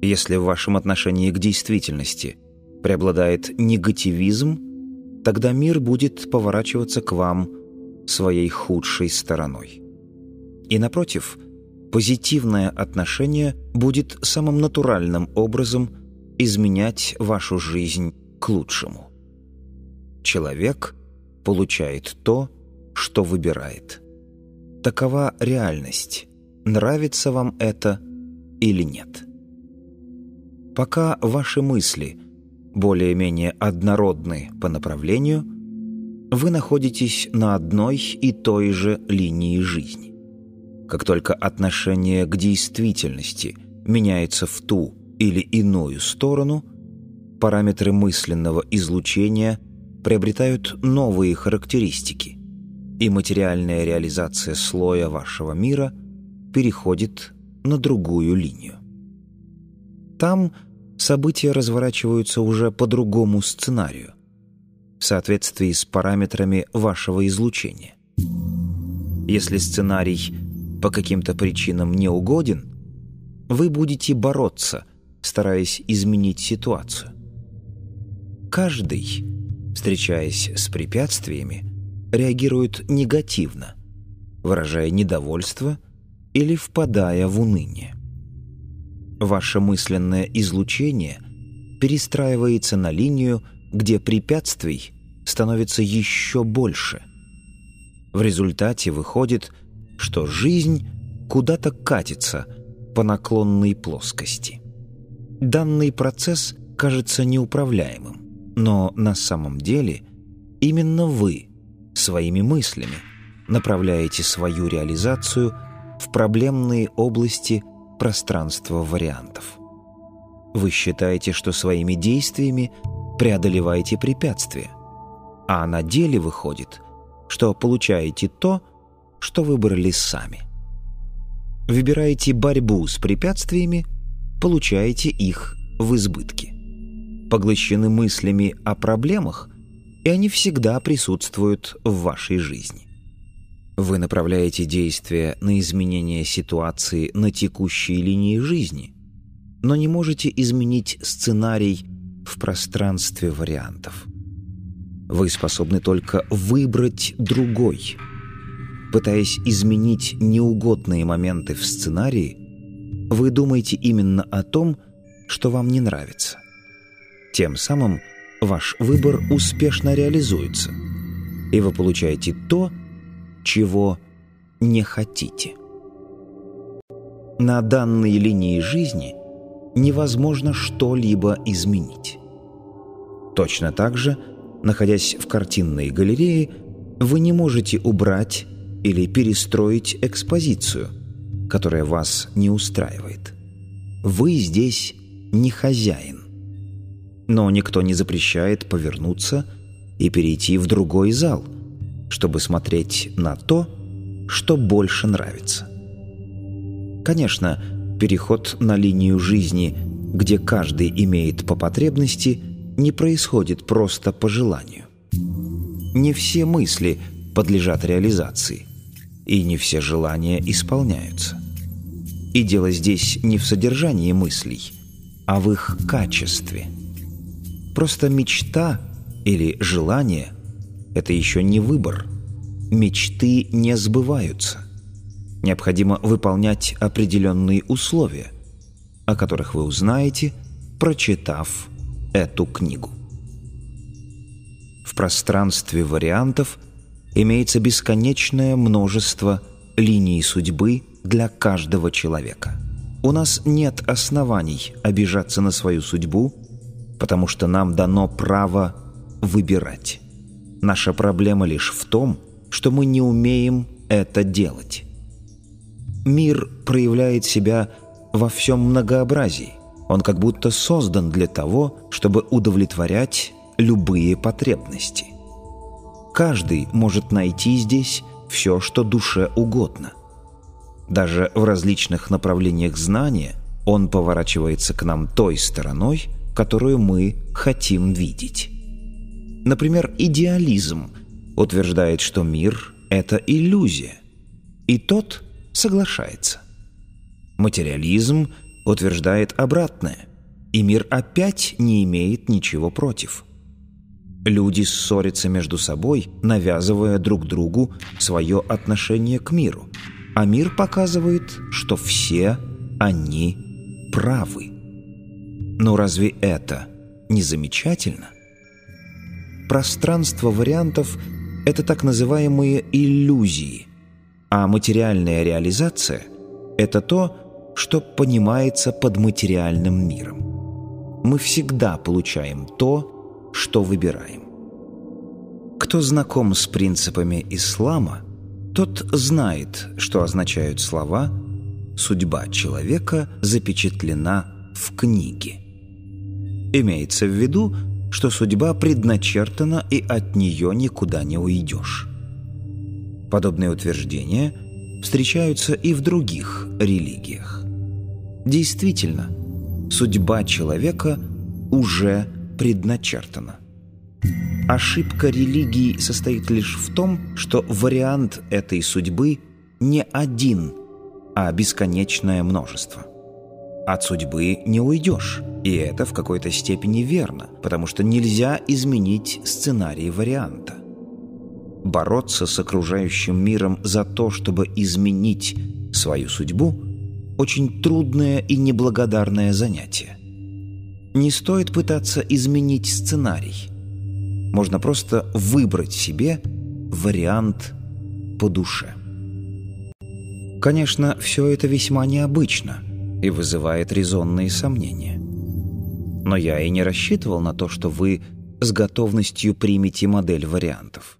Если в вашем отношении к действительности преобладает негативизм, тогда мир будет поворачиваться к вам своей худшей стороной. И напротив, позитивное отношение будет самым натуральным образом изменять вашу жизнь к лучшему. Человек получает то, что выбирает. Такова реальность. Нравится вам это или нет? Пока ваши мысли более-менее однородны по направлению, вы находитесь на одной и той же линии жизни. Как только отношение к действительности меняется в ту или иную сторону, параметры мысленного излучения приобретают новые характеристики, и материальная реализация слоя вашего мира переходит на другую линию. Там события разворачиваются уже по другому сценарию, в соответствии с параметрами вашего излучения. Если сценарий по каким-то причинам не угоден, вы будете бороться, стараясь изменить ситуацию. Каждый, встречаясь с препятствиями, реагирует негативно, выражая недовольство или впадая в уныние. Ваше мысленное излучение перестраивается на линию, где препятствий становится еще больше. В результате выходит, что жизнь куда-то катится по наклонной плоскости. Данный процесс кажется неуправляемым, но на самом деле именно вы своими мыслями направляете свою реализацию в проблемные области пространства вариантов. Вы считаете, что своими действиями преодолеваете препятствия, а на деле выходит, что получаете то, что выбрали сами. Выбираете борьбу с препятствиями, получаете их в избытке. Поглощены мыслями о проблемах, и они всегда присутствуют в вашей жизни. Вы направляете действия на изменение ситуации на текущей линии жизни, но не можете изменить сценарий в пространстве вариантов. Вы способны только выбрать другой. Пытаясь изменить неугодные моменты в сценарии, вы думаете именно о том, что вам не нравится. Тем самым ваш выбор успешно реализуется, и вы получаете то, чего не хотите. На данной линии жизни невозможно что-либо изменить. Точно так же, находясь в картинной галерее, вы не можете убрать или перестроить экспозицию, которая вас не устраивает. Вы здесь не хозяин. Но никто не запрещает повернуться и перейти в другой зал, чтобы смотреть на то, что больше нравится. Конечно, переход на линию жизни, где каждый имеет по потребности, не происходит просто по желанию. Не все мысли подлежат реализации, и не все желания исполняются. И дело здесь не в содержании мыслей, а в их качестве. Просто мечта или желание – это еще не выбор. Мечты не сбываются. Необходимо выполнять определенные условия, о которых вы узнаете, прочитав эту книгу. В пространстве вариантов имеется бесконечное множество линий судьбы для каждого человека. У нас нет оснований обижаться на свою судьбу, потому что нам дано право выбирать. Наша проблема лишь в том, что мы не умеем это делать. Мир проявляет себя во всем многообразии. Он как будто создан для того, чтобы удовлетворять любые потребности. Каждый может найти здесь все, что душе угодно. Даже в различных направлениях знания он поворачивается к нам той стороной, которую мы хотим видеть. Например, идеализм утверждает, что мир — это иллюзия, и тот соглашается. Материализм утверждает обратное, и мир опять не имеет ничего против. Люди ссорятся между собой, навязывая друг другу свое отношение к миру, а мир показывает, что все они правы. Но разве это не замечательно? Пространство вариантов – это так называемые иллюзии, а материальная реализация – это то, что понимается под материальным миром. Мы всегда получаем то, что выбираем. Кто знаком с принципами ислама, тот знает, что означают слова «судьба человека запечатлена в книге». Имеется в виду, что судьба предначертана и от нее никуда не уйдешь. Подобные утверждения встречаются и в других религиях. Действительно, судьба человека уже предначертана. Ошибка религии состоит лишь в том, что вариант этой судьбы не один, а бесконечное множество. От судьбы не уйдешь, и это в какой-то степени верно, потому что нельзя изменить сценарий варианта. Бороться с окружающим миром за то, чтобы изменить свою судьбу – очень трудное и неблагодарное занятие. Не стоит пытаться изменить сценарий. Можно просто выбрать себе вариант по душе. Конечно, все это весьма необычно – и вызывает резонные сомнения. Но я и не рассчитывал на то, что вы с готовностью примете модель вариантов.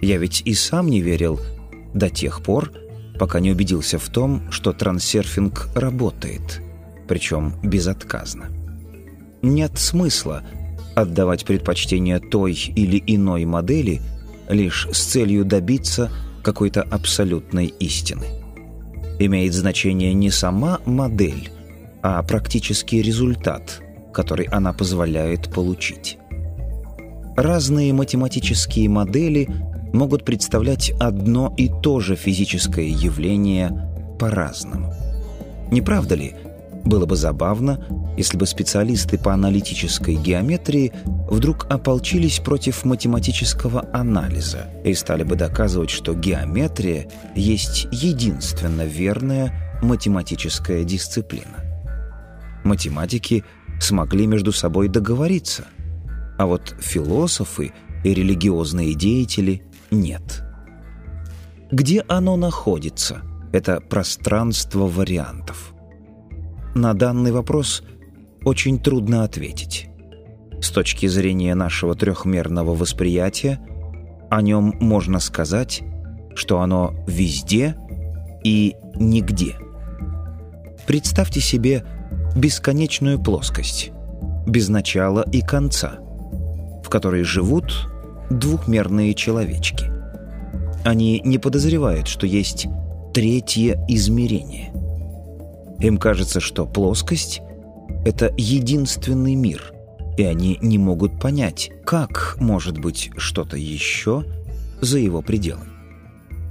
Я ведь и сам не верил до тех пор, пока не убедился в том, что трансерфинг работает, причем безотказно. Нет смысла отдавать предпочтение той или иной модели лишь с целью добиться какой-то абсолютной истины имеет значение не сама модель, а практический результат, который она позволяет получить. Разные математические модели могут представлять одно и то же физическое явление по-разному. Не правда ли, было бы забавно, если бы специалисты по аналитической геометрии вдруг ополчились против математического анализа и стали бы доказывать, что геометрия есть единственно верная математическая дисциплина. Математики смогли между собой договориться, а вот философы и религиозные деятели нет. Где оно находится, это пространство вариантов? На данный вопрос очень трудно ответить. С точки зрения нашего трехмерного восприятия, о нем можно сказать, что оно везде и нигде. Представьте себе бесконечную плоскость, без начала и конца, в которой живут двухмерные человечки. Они не подозревают, что есть третье измерение. Им кажется, что плоскость — это единственный мир, и они не могут понять, как может быть что-то еще за его пределами.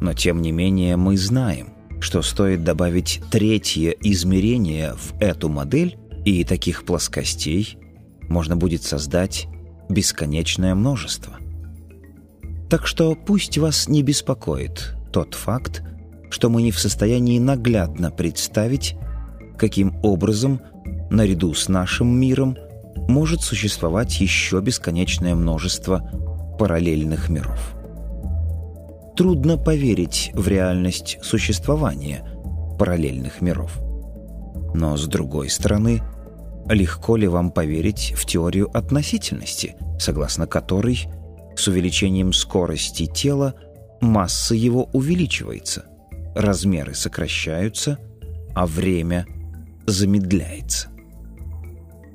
Но тем не менее мы знаем, что стоит добавить третье измерение в эту модель, и таких плоскостей можно будет создать бесконечное множество. Так что пусть вас не беспокоит тот факт, что мы не в состоянии наглядно представить, каким образом, наряду с нашим миром, может существовать еще бесконечное множество параллельных миров. Трудно поверить в реальность существования параллельных миров. Но, с другой стороны, легко ли вам поверить в теорию относительности, согласно которой с увеличением скорости тела масса его увеличивается, размеры сокращаются, а время замедляется.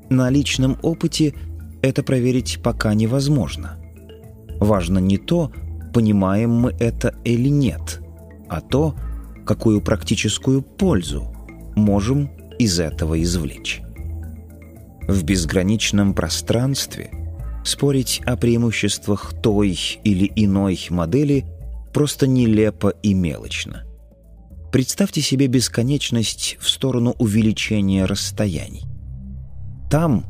На личном опыте это проверить пока невозможно. Важно не то, понимаем мы это или нет, а то, какую практическую пользу можем из этого извлечь. В безграничном пространстве спорить о преимуществах той или иной модели просто нелепо и мелочно. Представьте себе бесконечность в сторону увеличения расстояний. Там,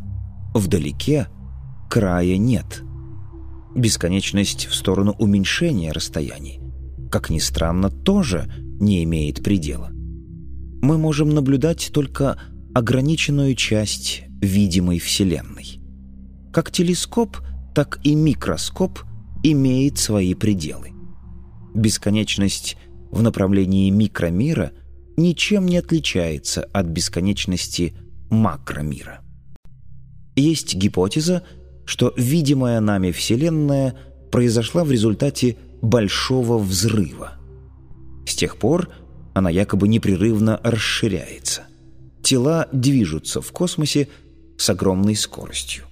вдалеке, края нет. Бесконечность в сторону уменьшения расстояний, как ни странно, тоже не имеет предела. Мы можем наблюдать только ограниченную часть видимой Вселенной. Как телескоп, так и микроскоп имеет свои пределы. Бесконечность в направлении микромира ничем не отличается от бесконечности макромира. Есть гипотеза, что видимая нами Вселенная произошла в результате большого взрыва. С тех пор она якобы непрерывно расширяется. Тела движутся в космосе с огромной скоростью.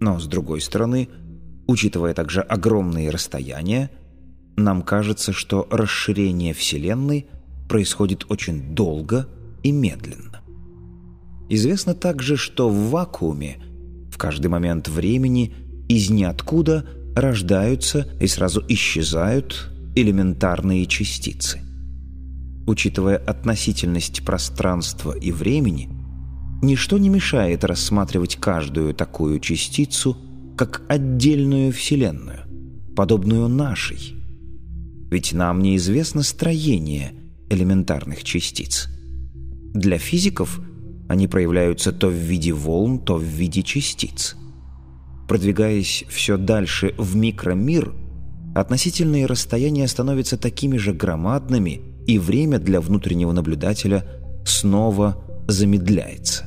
Но, с другой стороны, учитывая также огромные расстояния, нам кажется, что расширение Вселенной происходит очень долго и медленно. Известно также, что в вакууме в каждый момент времени из ниоткуда рождаются и сразу исчезают элементарные частицы. Учитывая относительность пространства и времени, ничто не мешает рассматривать каждую такую частицу как отдельную Вселенную, подобную нашей – ведь нам неизвестно строение элементарных частиц. Для физиков они проявляются то в виде волн, то в виде частиц. Продвигаясь все дальше в микромир, относительные расстояния становятся такими же громадными, и время для внутреннего наблюдателя снова замедляется.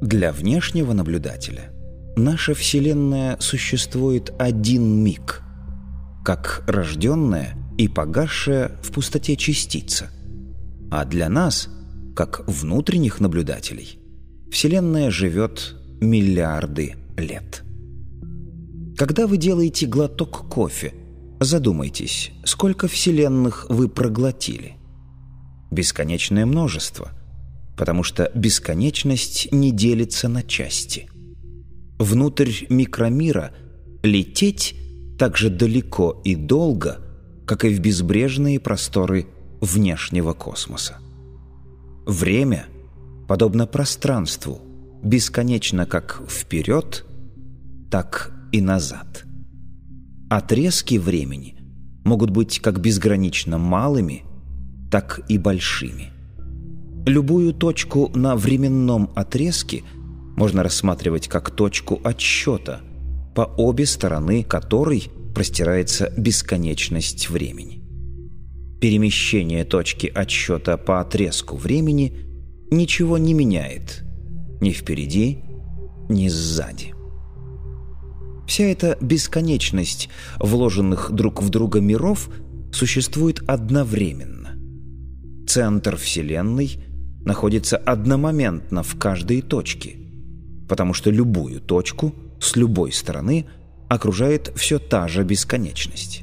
Для внешнего наблюдателя наша Вселенная существует один миг – как рожденная и погасшая в пустоте частица. А для нас, как внутренних наблюдателей, Вселенная живет миллиарды лет. Когда вы делаете глоток кофе, задумайтесь, сколько вселенных вы проглотили. Бесконечное множество, потому что бесконечность не делится на части. Внутрь микромира лететь – так же далеко и долго, как и в безбрежные просторы внешнего космоса. Время, подобно пространству, бесконечно как вперед, так и назад. Отрезки времени могут быть как безгранично малыми, так и большими. Любую точку на временном отрезке можно рассматривать как точку отсчета – по обе стороны которой простирается бесконечность времени. Перемещение точки отсчета по отрезку времени ничего не меняет ни впереди, ни сзади. Вся эта бесконечность вложенных друг в друга миров существует одновременно. Центр Вселенной находится одномоментно в каждой точке, потому что любую точку – с любой стороны окружает все та же бесконечность.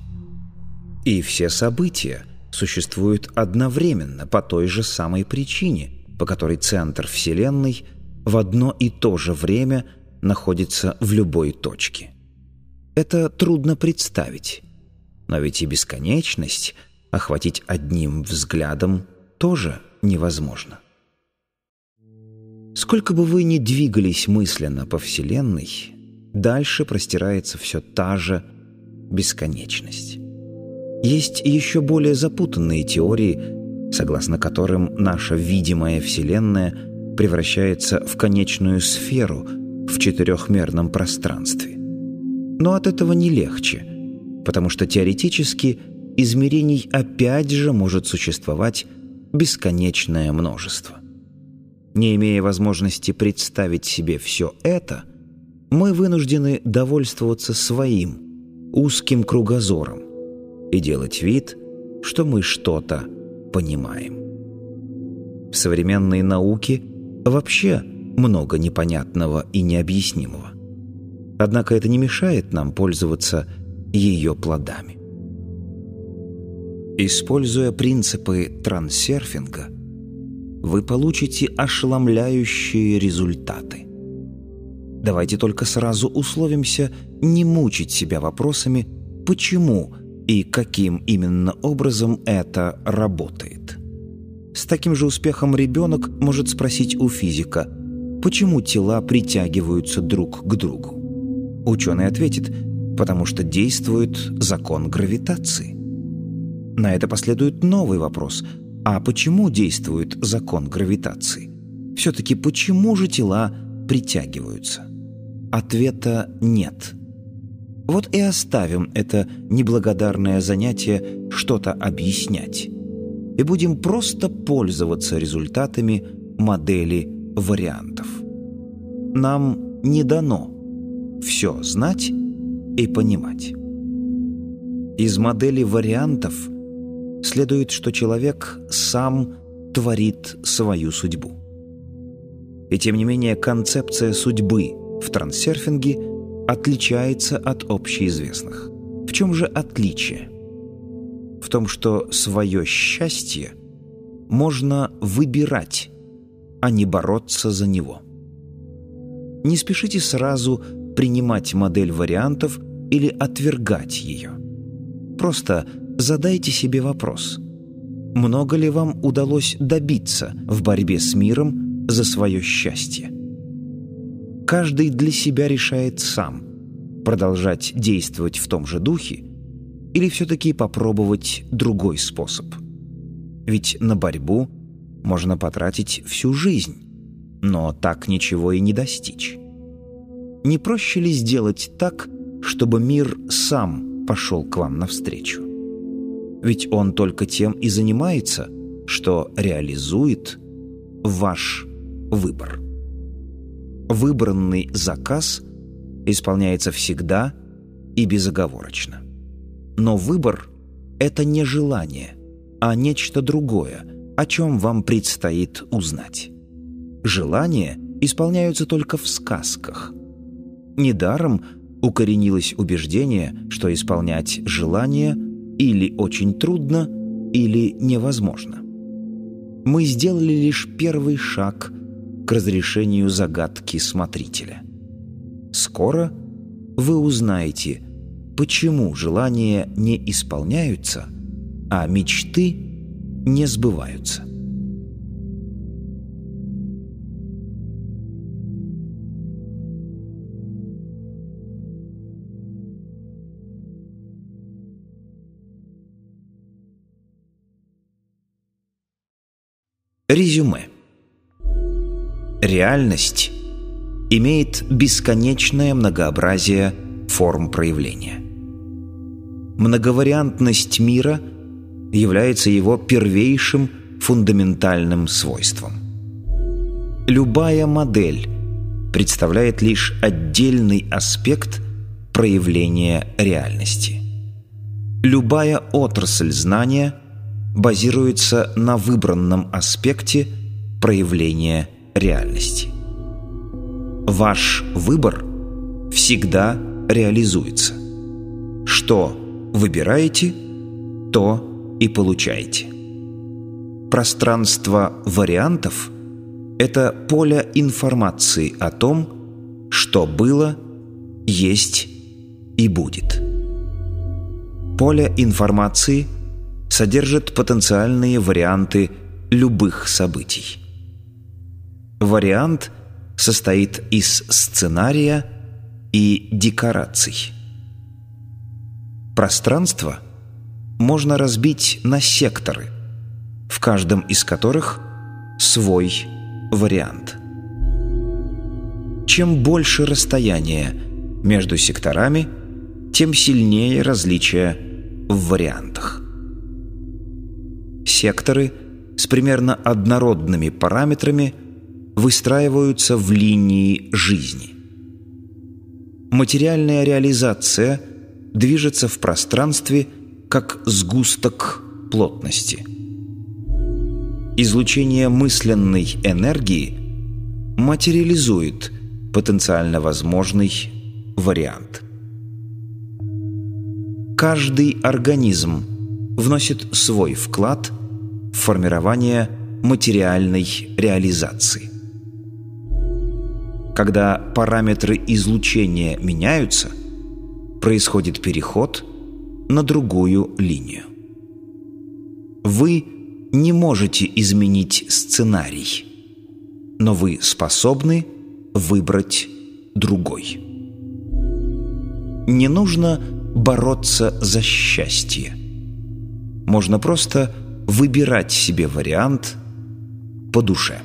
И все события существуют одновременно по той же самой причине, по которой центр Вселенной в одно и то же время находится в любой точке. Это трудно представить, но ведь и бесконечность охватить одним взглядом тоже невозможно. Сколько бы вы ни двигались мысленно по Вселенной, дальше простирается все та же бесконечность. Есть еще более запутанные теории, согласно которым наша видимая Вселенная превращается в конечную сферу в четырехмерном пространстве. Но от этого не легче, потому что теоретически измерений опять же может существовать бесконечное множество. Не имея возможности представить себе все это – мы вынуждены довольствоваться своим, узким кругозором и делать вид, что мы что-то понимаем. В современной науке вообще много непонятного и необъяснимого. Однако это не мешает нам пользоваться ее плодами. Используя принципы трансерфинга, вы получите ошеломляющие результаты. Давайте только сразу условимся не мучить себя вопросами «почему?» и каким именно образом это работает. С таким же успехом ребенок может спросить у физика, почему тела притягиваются друг к другу. Ученый ответит, потому что действует закон гравитации. На это последует новый вопрос, а почему действует закон гравитации? Все-таки почему же тела притягиваются? Ответа нет – вот и оставим это неблагодарное занятие что-то объяснять. И будем просто пользоваться результатами модели вариантов. Нам не дано все знать и понимать. Из модели вариантов следует, что человек сам творит свою судьбу. И тем не менее концепция судьбы в трансерфинге – отличается от общеизвестных. В чем же отличие? В том, что свое счастье можно выбирать, а не бороться за него. Не спешите сразу принимать модель вариантов или отвергать ее. Просто задайте себе вопрос. Много ли вам удалось добиться в борьбе с миром за свое счастье? Каждый для себя решает сам, продолжать действовать в том же духе или все-таки попробовать другой способ. Ведь на борьбу можно потратить всю жизнь, но так ничего и не достичь. Не проще ли сделать так, чтобы мир сам пошел к вам навстречу? Ведь он только тем и занимается, что реализует ваш выбор. Выбранный заказ исполняется всегда и безоговорочно. Но выбор — это не желание, а нечто другое, о чем вам предстоит узнать. Желания исполняются только в сказках. Недаром укоренилось убеждение, что исполнять желание или очень трудно, или невозможно. Мы сделали лишь первый шаг к разрешению загадки смотрителя. Скоро вы узнаете, почему желания не исполняются, а мечты не сбываются. Резюме. Реальность имеет бесконечное многообразие форм проявления. Многовариантность мира является его первейшим фундаментальным свойством. Любая модель представляет лишь отдельный аспект проявления реальности. Любая отрасль знания базируется на выбранном аспекте проявления реальности. Ваш выбор всегда реализуется. Что выбираете, то и получаете. Пространство вариантов – это поле информации о том, что было, есть и будет. Поле информации содержит потенциальные варианты любых событий. Вариант состоит из сценария и декораций. Пространство можно разбить на секторы, в каждом из которых свой вариант. Чем больше расстояние между секторами, тем сильнее различия в вариантах. Секторы с примерно однородными параметрами – выстраиваются в линии жизни. Материальная реализация движется в пространстве как сгусток плотности. Излучение мысленной энергии материализует потенциально возможный вариант. Каждый организм вносит свой вклад в формирование материальной реализации. Когда параметры излучения меняются, происходит переход на другую линию. Вы не можете изменить сценарий, но вы способны выбрать другой. Не нужно бороться за счастье. Можно просто выбирать себе вариант по душе.